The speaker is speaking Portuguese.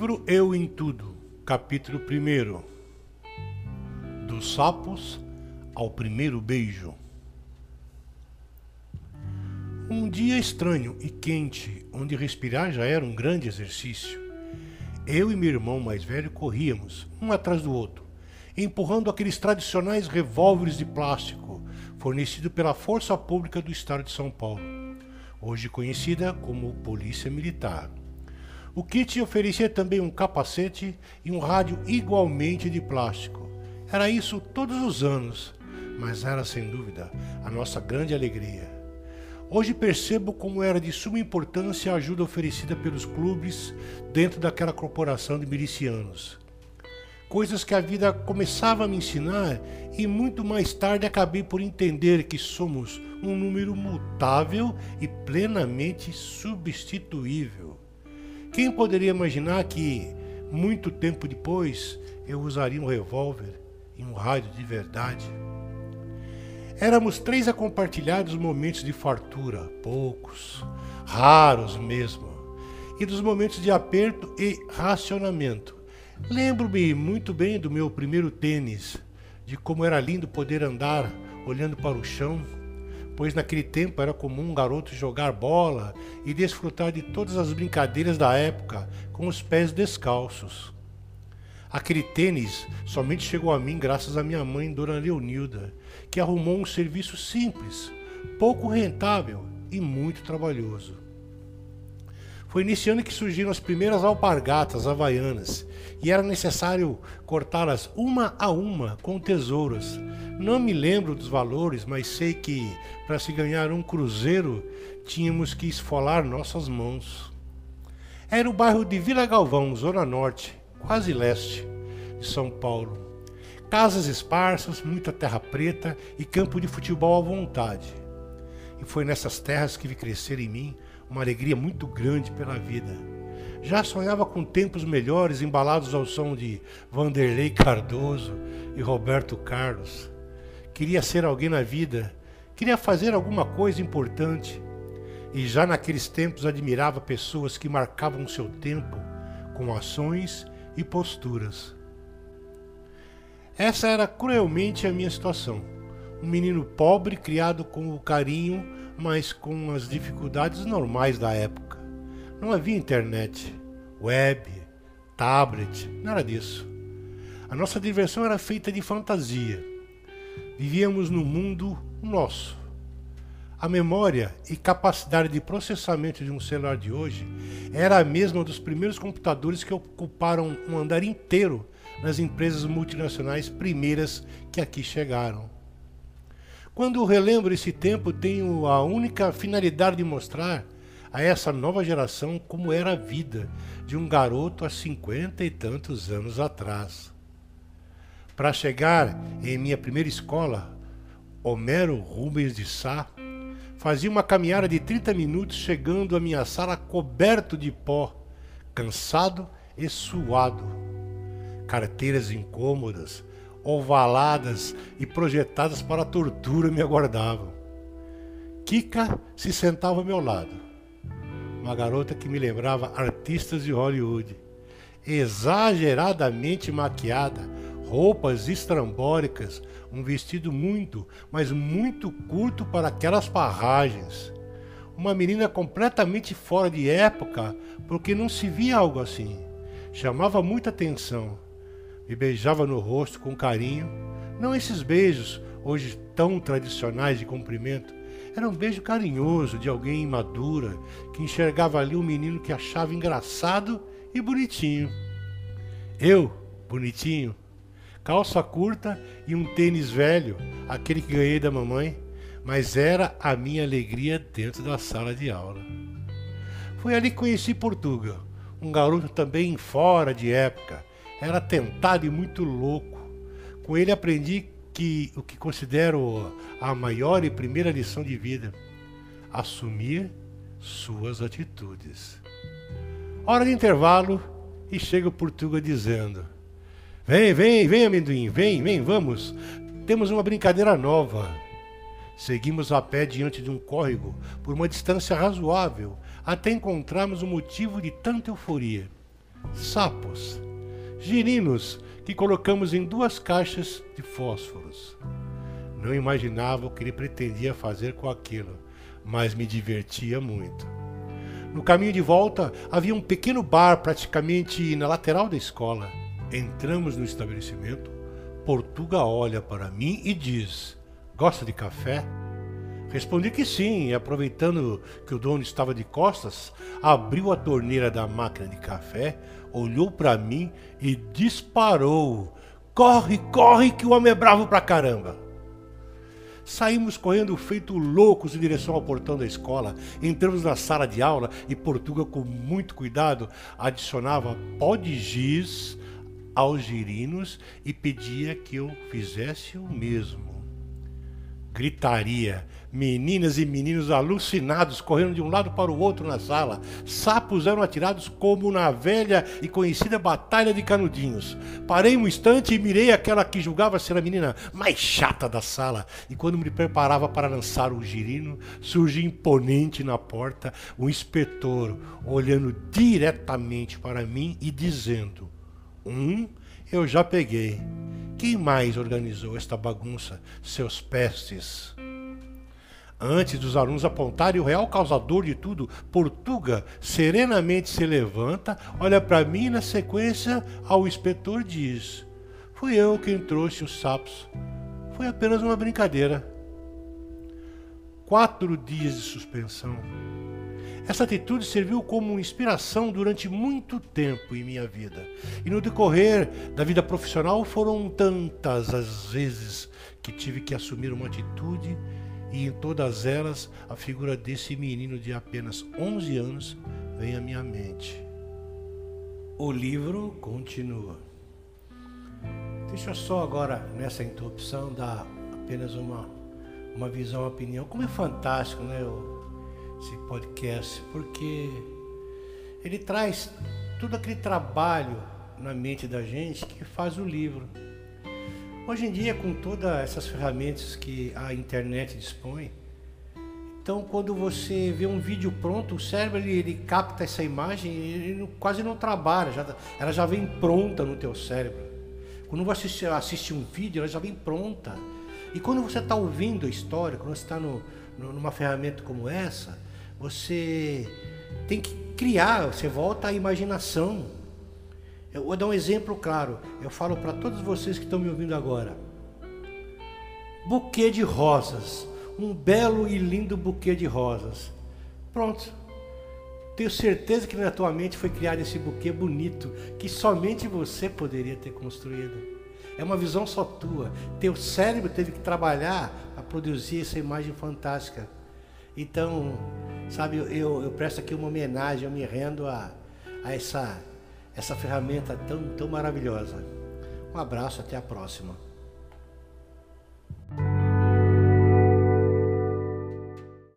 Livro Eu em Tudo, capítulo 1 Dos sapos ao primeiro beijo. Um dia estranho e quente, onde respirar já era um grande exercício. Eu e meu irmão mais velho corríamos, um atrás do outro, empurrando aqueles tradicionais revólveres de plástico fornecidos pela Força Pública do Estado de São Paulo, hoje conhecida como Polícia Militar. O kit oferecia também um capacete e um rádio igualmente de plástico. Era isso todos os anos, mas era sem dúvida a nossa grande alegria. Hoje percebo como era de suma importância a ajuda oferecida pelos clubes dentro daquela corporação de milicianos. Coisas que a vida começava a me ensinar e muito mais tarde acabei por entender que somos um número mutável e plenamente substituível. Quem poderia imaginar que, muito tempo depois, eu usaria um revólver e um rádio de verdade? Éramos três a compartilhar dos momentos de fartura, poucos, raros mesmo, e dos momentos de aperto e racionamento. Lembro-me muito bem do meu primeiro tênis, de como era lindo poder andar olhando para o chão pois naquele tempo era comum um garoto jogar bola e desfrutar de todas as brincadeiras da época com os pés descalços. Aquele tênis somente chegou a mim graças à minha mãe, Dona Leonilda, que arrumou um serviço simples, pouco rentável e muito trabalhoso. Foi nesse ano que surgiram as primeiras alpargatas havaianas e era necessário cortá-las uma a uma com tesouras. Não me lembro dos valores, mas sei que para se ganhar um cruzeiro tínhamos que esfolar nossas mãos. Era o bairro de Vila Galvão, Zona Norte, quase leste de São Paulo. Casas esparsas, muita terra preta e campo de futebol à vontade. E foi nessas terras que vi crescer em mim uma alegria muito grande pela vida. Já sonhava com tempos melhores embalados ao som de Vanderlei Cardoso e Roberto Carlos. Queria ser alguém na vida, queria fazer alguma coisa importante. E já naqueles tempos admirava pessoas que marcavam seu tempo com ações e posturas. Essa era cruelmente a minha situação. Um menino pobre criado com o carinho mas com as dificuldades normais da época. Não havia internet, web, tablet, nada disso. A nossa diversão era feita de fantasia. Vivíamos no mundo nosso. A memória e capacidade de processamento de um celular de hoje era a mesma dos primeiros computadores que ocuparam um andar inteiro nas empresas multinacionais primeiras que aqui chegaram. Quando relembro esse tempo, tenho a única finalidade de mostrar a essa nova geração como era a vida de um garoto há cinquenta e tantos anos atrás. Para chegar em minha primeira escola, Homero Rubens de Sá, fazia uma caminhada de 30 minutos chegando à minha sala coberto de pó, cansado e suado. Carteiras incômodas, ovaladas e projetadas para a tortura me aguardavam. Kika se sentava ao meu lado, uma garota que me lembrava artistas de Hollywood, exageradamente maquiada, roupas estrambóricas, um vestido muito, mas muito curto para aquelas parragens. Uma menina completamente fora de época, porque não se via algo assim. Chamava muita atenção me beijava no rosto com carinho. Não esses beijos, hoje tão tradicionais de cumprimento. Era um beijo carinhoso de alguém imadura que enxergava ali um menino que achava engraçado e bonitinho. Eu, bonitinho, calça curta e um tênis velho, aquele que ganhei da mamãe, mas era a minha alegria dentro da sala de aula. Foi ali que conheci Portugal, um garoto também fora de época, era tentado e muito louco. Com ele aprendi que o que considero a maior e primeira lição de vida: assumir suas atitudes. Hora de intervalo e chega o Portuga dizendo: Vem, vem, vem, amendoim, vem, vem, vamos. Temos uma brincadeira nova. Seguimos a pé diante de um córrego por uma distância razoável até encontrarmos o motivo de tanta euforia. sapos, girinos que colocamos em duas caixas de fósforos. Não imaginava o que ele pretendia fazer com aquilo, mas me divertia muito. No caminho de volta havia um pequeno bar praticamente na lateral da escola. Entramos no estabelecimento. Portuga olha para mim e diz: Gosta de café? Respondi que sim, e aproveitando que o dono estava de costas, abriu a torneira da máquina de café, olhou para mim e disparou: Corre, corre, que o homem é bravo pra caramba! Saímos correndo feito loucos em direção ao portão da escola. Entramos na sala de aula e Portuga, com muito cuidado, adicionava pó de giz aos girinos e pedia que eu fizesse o mesmo gritaria. Meninas e meninos alucinados correndo de um lado para o outro na sala. Sapos eram atirados como na velha e conhecida Batalha de Canudinhos. Parei um instante e mirei aquela que julgava ser a menina mais chata da sala. E quando me preparava para lançar o girino, surgiu imponente na porta um inspetor olhando diretamente para mim e dizendo: Um, eu já peguei. Quem mais organizou esta bagunça? Seus pestes. Antes dos alunos apontarem o real causador de tudo, Portuga serenamente se levanta, olha para mim e na sequência ao inspetor diz: Fui eu quem trouxe os sapos. Foi apenas uma brincadeira. Quatro dias de suspensão. Essa atitude serviu como inspiração durante muito tempo em minha vida. E no decorrer da vida profissional foram tantas as vezes que tive que assumir uma atitude e em todas elas a figura desse menino de apenas 11 anos vem à minha mente. O livro continua. Deixa eu só agora, nessa interrupção, dar apenas uma, uma visão, uma opinião. Como é fantástico, né? Esse podcast, porque ele traz todo aquele trabalho na mente da gente que faz o livro. Hoje em dia, com todas essas ferramentas que a internet dispõe, então quando você vê um vídeo pronto, o cérebro ele, ele capta essa imagem, ele quase não trabalha, já, ela já vem pronta no teu cérebro. Quando você assiste, assiste um vídeo, ela já vem pronta. E quando você está ouvindo a história, quando você está numa ferramenta como essa, você tem que criar, você volta à imaginação. Eu vou dar um exemplo claro. Eu falo para todos vocês que estão me ouvindo agora. Buquê de rosas. Um belo e lindo buquê de rosas. Pronto. Tenho certeza que na tua mente foi criado esse buquê bonito que somente você poderia ter construído. É uma visão só tua. Teu cérebro teve que trabalhar para produzir essa imagem fantástica. Então, sabe, eu, eu presto aqui uma homenagem, eu me rendo a, a essa, essa ferramenta tão, tão maravilhosa. Um abraço, até a próxima.